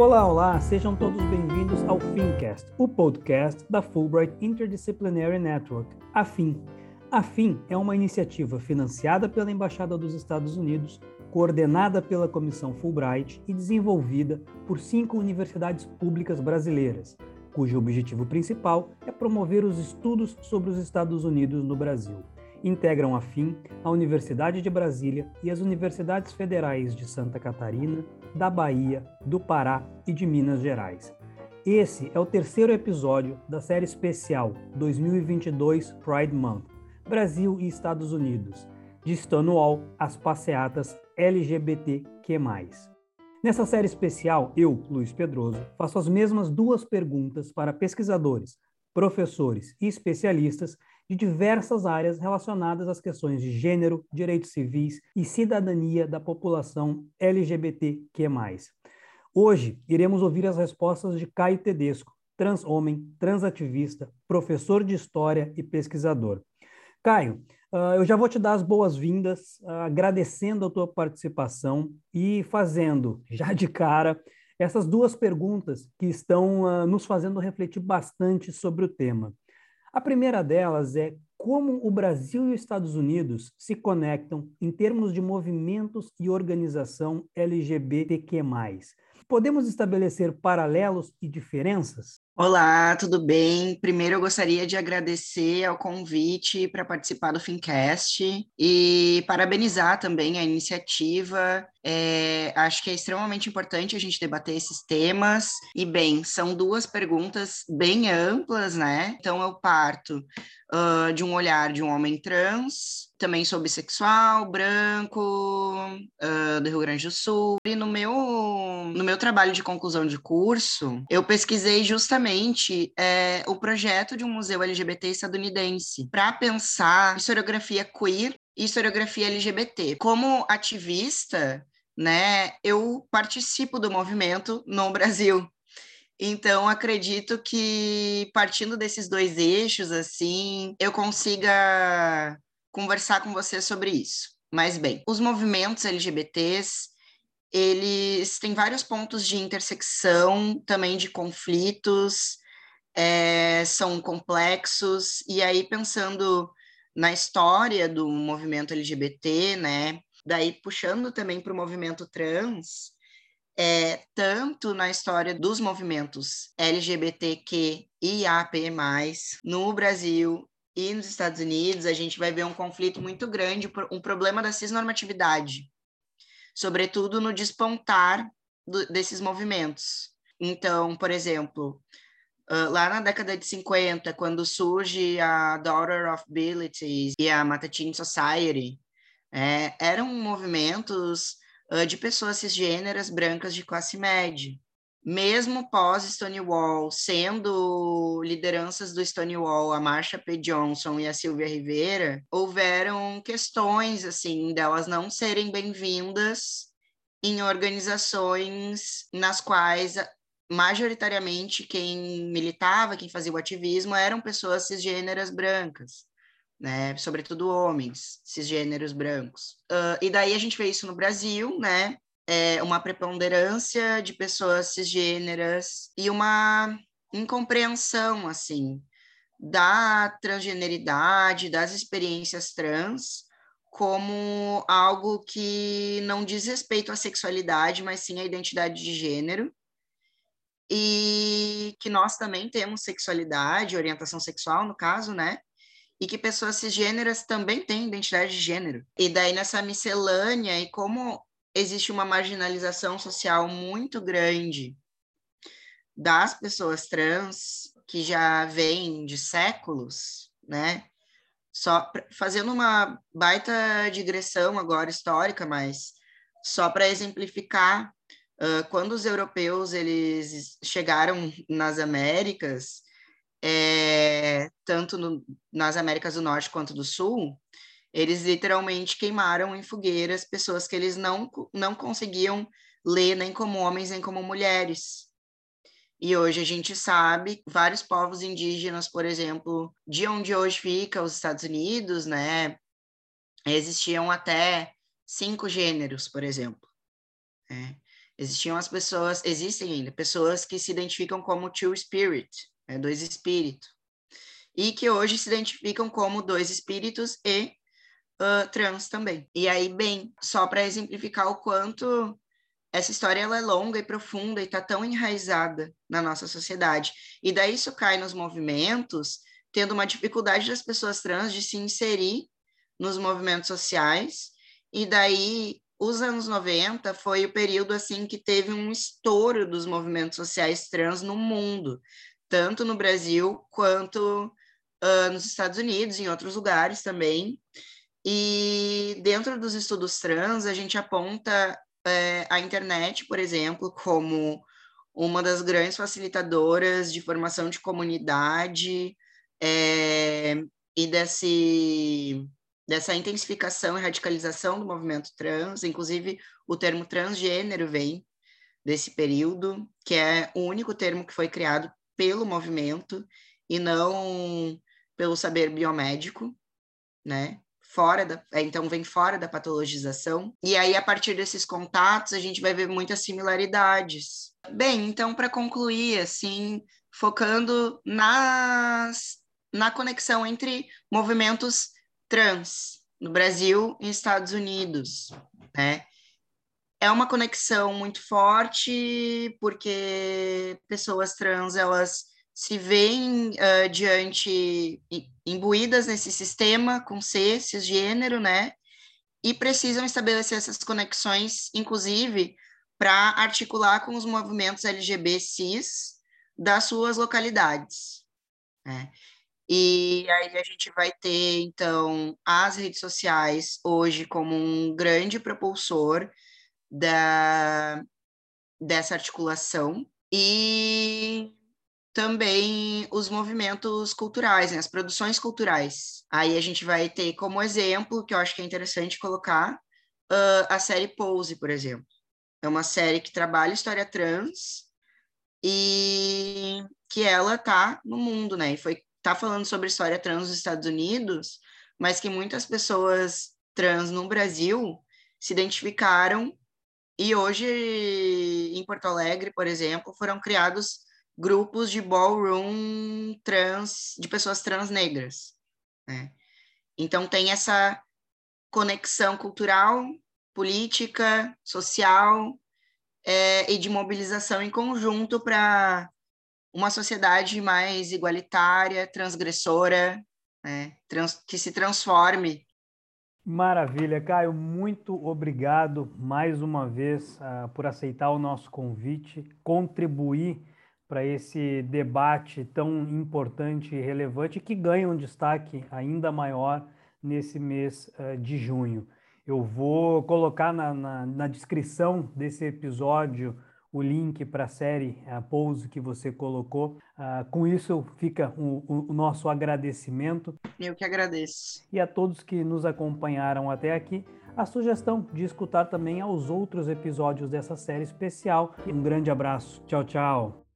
Olá, olá, sejam todos bem-vindos ao FinCast, o podcast da Fulbright Interdisciplinary Network, a FIN. A é uma iniciativa financiada pela Embaixada dos Estados Unidos, coordenada pela Comissão Fulbright e desenvolvida por cinco universidades públicas brasileiras, cujo objetivo principal é promover os estudos sobre os Estados Unidos no Brasil. Integram a FIM a Universidade de Brasília e as Universidades Federais de Santa Catarina, da Bahia, do Pará e de Minas Gerais. Esse é o terceiro episódio da série especial 2022 Pride Month Brasil e Estados Unidos, de Stonewall às passeatas LGBTQ+. Nessa série especial, eu, Luiz Pedroso, faço as mesmas duas perguntas para pesquisadores, professores e especialistas de diversas áreas relacionadas às questões de gênero, direitos civis e cidadania da população LGBTQ+. Hoje, iremos ouvir as respostas de Caio Tedesco, trans-homem, transativista, professor de história e pesquisador. Caio, uh, eu já vou te dar as boas-vindas, uh, agradecendo a tua participação e fazendo, já de cara, essas duas perguntas que estão uh, nos fazendo refletir bastante sobre o tema. A primeira delas é como o Brasil e os Estados Unidos se conectam em termos de movimentos e organização LGBTQ+. Podemos estabelecer paralelos e diferenças? Olá, tudo bem? Primeiro eu gostaria de agradecer ao convite para participar do Fincast e parabenizar também a iniciativa. É, acho que é extremamente importante a gente debater esses temas. E, bem, são duas perguntas bem amplas, né? Então eu parto uh, de um olhar de um homem trans, também sou bissexual, branco, uh, do Rio Grande do Sul. E no meu, no meu trabalho de conclusão de curso, eu pesquisei justamente é, o projeto de um museu LGBT estadunidense para pensar historiografia queer e historiografia LGBT. Como ativista, né, eu participo do movimento no Brasil. Então, acredito que partindo desses dois eixos, assim, eu consiga conversar com você sobre isso. Mas, bem, os movimentos LGBTs, eles têm vários pontos de intersecção, também de conflitos, é, são complexos, e aí pensando na história do movimento LGBT, né, daí puxando também para o movimento trans, é, tanto na história dos movimentos LGBTQ e AP+, no Brasil e nos Estados Unidos, a gente vai ver um conflito muito grande, um problema da cisnormatividade, sobretudo no despontar do, desses movimentos. Então, por exemplo, uh, lá na década de 50, quando surge a Daughter of Abilities e a Matatin Society, é, eram movimentos uh, de pessoas cisgêneras brancas de classe média. Mesmo pós Stonewall, sendo lideranças do Stonewall a Marsha P. Johnson e a Silvia Rivera, houveram questões assim delas não serem bem-vindas em organizações nas quais majoritariamente quem militava, quem fazia o ativismo eram pessoas cisgêneras brancas né? Sobretudo homens, cisgêneros brancos. Uh, e daí a gente vê isso no Brasil, né? É uma preponderância de pessoas cisgêneras e uma incompreensão, assim, da transgeneridade, das experiências trans, como algo que não diz respeito à sexualidade, mas sim à identidade de gênero, e que nós também temos sexualidade, orientação sexual, no caso, né? e que pessoas cisgêneras também têm identidade de gênero. E daí nessa miscelânea e como existe uma marginalização social muito grande das pessoas trans que já vem de séculos, né? Só fazendo uma baita digressão agora histórica, mas só para exemplificar, uh, quando os europeus eles chegaram nas Américas, é, tanto no, nas Américas do Norte quanto do Sul, eles literalmente queimaram em fogueiras pessoas que eles não, não conseguiam ler nem como homens nem como mulheres. E hoje a gente sabe, vários povos indígenas, por exemplo, de onde hoje fica os Estados Unidos, né, existiam até cinco gêneros, por exemplo. Né? Existiam as pessoas, existem ainda, pessoas que se identificam como two spirit, né, dois espíritos, e que hoje se identificam como dois espíritos e uh, trans também. E aí, bem, só para exemplificar o quanto essa história ela é longa e profunda e está tão enraizada na nossa sociedade. E daí isso cai nos movimentos, tendo uma dificuldade das pessoas trans de se inserir nos movimentos sociais. E daí, os anos 90 foi o período assim que teve um estouro dos movimentos sociais trans no mundo, tanto no Brasil quanto uh, nos Estados Unidos, em outros lugares também. E dentro dos estudos trans, a gente aponta é, a internet, por exemplo, como uma das grandes facilitadoras de formação de comunidade é, e desse, dessa intensificação e radicalização do movimento trans. Inclusive, o termo transgênero vem desse período, que é o único termo que foi criado pelo movimento e não pelo saber biomédico, né? Fora da, é, então vem fora da patologização. E aí a partir desses contatos a gente vai ver muitas similaridades. Bem, então para concluir assim, focando nas na conexão entre movimentos trans no Brasil e Estados Unidos, né? É uma conexão muito forte porque pessoas trans elas se veem uh, diante, imbuídas nesse sistema com C, cisgênero, né? E precisam estabelecer essas conexões, inclusive, para articular com os movimentos LGBT cis das suas localidades. Né? E aí a gente vai ter, então, as redes sociais hoje como um grande propulsor da, dessa articulação. E também os movimentos culturais, né, as produções culturais. Aí a gente vai ter como exemplo, que eu acho que é interessante colocar, uh, a série Pose, por exemplo. É uma série que trabalha história trans e que ela tá no mundo, né? E foi tá falando sobre história trans nos Estados Unidos, mas que muitas pessoas trans no Brasil se identificaram e hoje em Porto Alegre, por exemplo, foram criados grupos de ballroom trans, de pessoas trans negras. Né? Então, tem essa conexão cultural, política, social é, e de mobilização em conjunto para uma sociedade mais igualitária, transgressora, né? Trans, que se transforme. Maravilha, Caio, muito obrigado mais uma vez uh, por aceitar o nosso convite, contribuir para esse debate tão importante e relevante que ganha um destaque ainda maior nesse mês uh, de junho. Eu vou colocar na, na, na, descrição desse episódio o link para a série, a Pose que você colocou. Uh, com isso fica o, o, o nosso agradecimento. Eu que agradeço. E a todos que nos acompanharam até aqui a sugestão de escutar também aos outros episódios dessa série especial. Um grande abraço. Tchau, tchau.